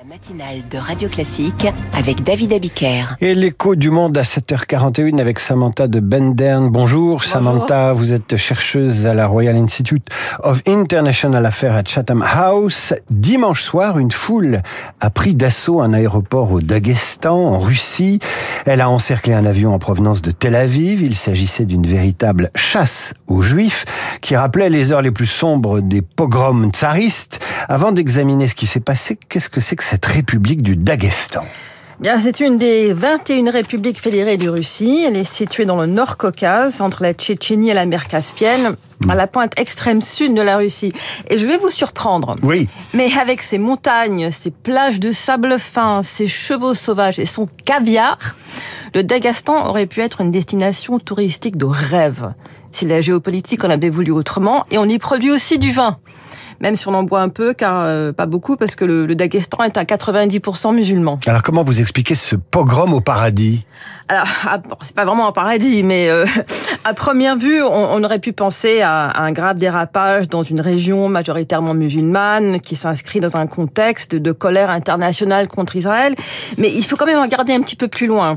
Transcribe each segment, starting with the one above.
La matinale de Radio Classique avec David Abiker. Et l'écho du monde à 7h41 avec Samantha de Bendern. Bonjour, Samantha, vous êtes chercheuse à la Royal Institute of International Affairs à Chatham House. Dimanche soir, une foule a pris d'assaut un aéroport au Daghestan, en Russie. Elle a encerclé un avion en provenance de Tel Aviv. Il s'agissait d'une véritable chasse aux juifs qui rappelait les heures les plus sombres des pogroms tsaristes. Avant d'examiner ce qui s'est passé, qu'est-ce que c'est que cette république du Daghestan Bien, c'est une des 21 républiques fédérées de Russie. Elle est située dans le Nord-Caucase, entre la Tchétchénie et la mer Caspienne, à la pointe extrême sud de la Russie. Et je vais vous surprendre. Oui. Mais avec ses montagnes, ses plages de sable fin, ses chevaux sauvages et son caviar, le Daghestan aurait pu être une destination touristique de rêve. Si la géopolitique en avait voulu autrement, et on y produit aussi du vin même si on en boit un peu, car euh, pas beaucoup, parce que le, le Daghestan est à 90% musulman. Alors comment vous expliquez ce pogrom au paradis? Alors, ah, c'est pas vraiment un paradis, mais euh, à première vue, on, on, aurait pu penser à, à un grave dérapage dans une région majoritairement musulmane, qui s'inscrit dans un contexte de colère internationale contre Israël. Mais il faut quand même regarder un petit peu plus loin.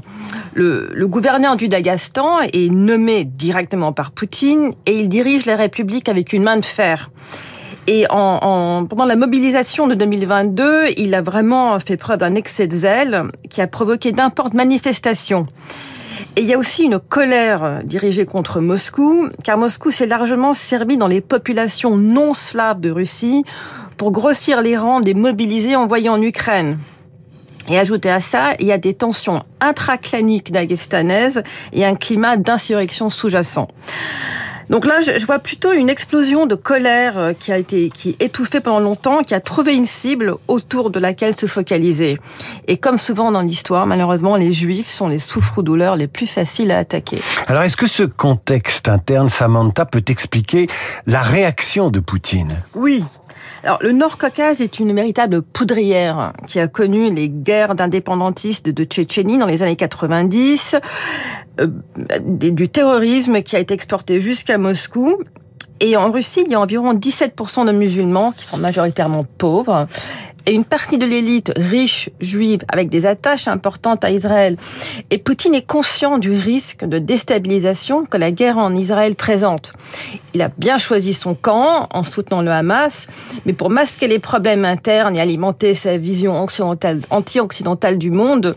Le, le gouverneur du Daghestan est nommé directement par Poutine et il dirige la République avec une main de fer. Et en, en, pendant la mobilisation de 2022, il a vraiment fait preuve d'un excès de zèle qui a provoqué d'importantes manifestations. Et il y a aussi une colère dirigée contre Moscou, car Moscou s'est largement servi dans les populations non slaves de Russie pour grossir les rangs des mobilisés envoyés en Ukraine. Et ajouté à ça, il y a des tensions intraclaniques dagestanaises et un climat d'insurrection sous-jacent. Donc là, je vois plutôt une explosion de colère euh, qui a été qui étouffée pendant longtemps, qui a trouvé une cible autour de laquelle se focaliser. Et comme souvent dans l'histoire, malheureusement, les Juifs sont les souffres-douleurs les plus faciles à attaquer. Alors, est-ce que ce contexte interne, Samantha, peut expliquer la réaction de Poutine? Oui, alors, le Nord-Caucase est une véritable poudrière qui a connu les guerres d'indépendantistes de Tchétchénie dans les années 90, euh, du terrorisme qui a été exporté jusqu'à Moscou. Et en Russie, il y a environ 17% de musulmans qui sont majoritairement pauvres et une partie de l'élite riche juive avec des attaches importantes à Israël. Et Poutine est conscient du risque de déstabilisation que la guerre en Israël présente. Il a bien choisi son camp en soutenant le Hamas, mais pour masquer les problèmes internes et alimenter sa vision anti-occidentale du monde,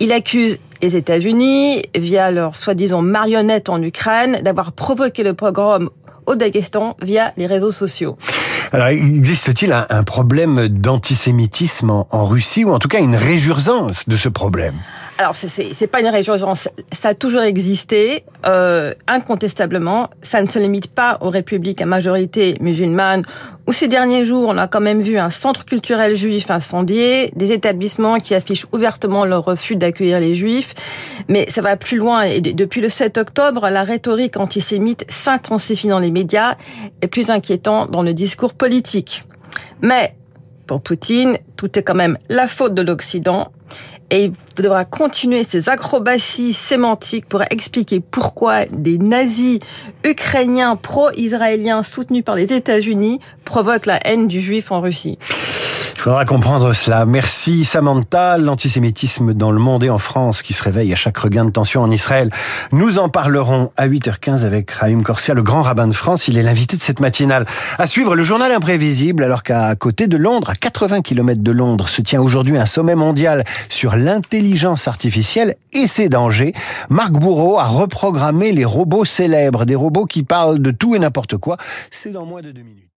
il accuse les États-Unis, via leur soi-disant marionnette en Ukraine, d'avoir provoqué le pogrom au Daghestan via les réseaux sociaux. Alors, existe-t-il un, problème d'antisémitisme en, en, Russie, ou en tout cas une résurgence de ce problème? Alors, c'est pas une résurgence, ça a toujours existé, euh, incontestablement. Ça ne se limite pas aux républiques à majorité musulmane, où ces derniers jours, on a quand même vu un centre culturel juif incendié, des établissements qui affichent ouvertement leur refus d'accueillir les juifs. Mais ça va plus loin, et depuis le 7 octobre, la rhétorique antisémite s'intensifie dans les médias, et plus inquiétant dans le discours politique. Mais, pour Poutine, tout est quand même la faute de l'Occident et il devra continuer ses acrobaties sémantiques pour expliquer pourquoi des nazis ukrainiens pro-israéliens soutenus par les États-Unis provoquent la haine du juif en Russie. Il faudra comprendre cela. Merci Samantha. L'antisémitisme dans le monde et en France qui se réveille à chaque regain de tension en Israël. Nous en parlerons à 8h15 avec Raïm Corsia, le grand rabbin de France. Il est l'invité de cette matinale. À suivre le journal imprévisible alors qu'à côté de Londres, à 80 km de Londres, se tient aujourd'hui un sommet mondial sur l'intelligence artificielle et ses dangers. Marc Bourreau a reprogrammé les robots célèbres, des robots qui parlent de tout et n'importe quoi. C'est dans moins de deux minutes.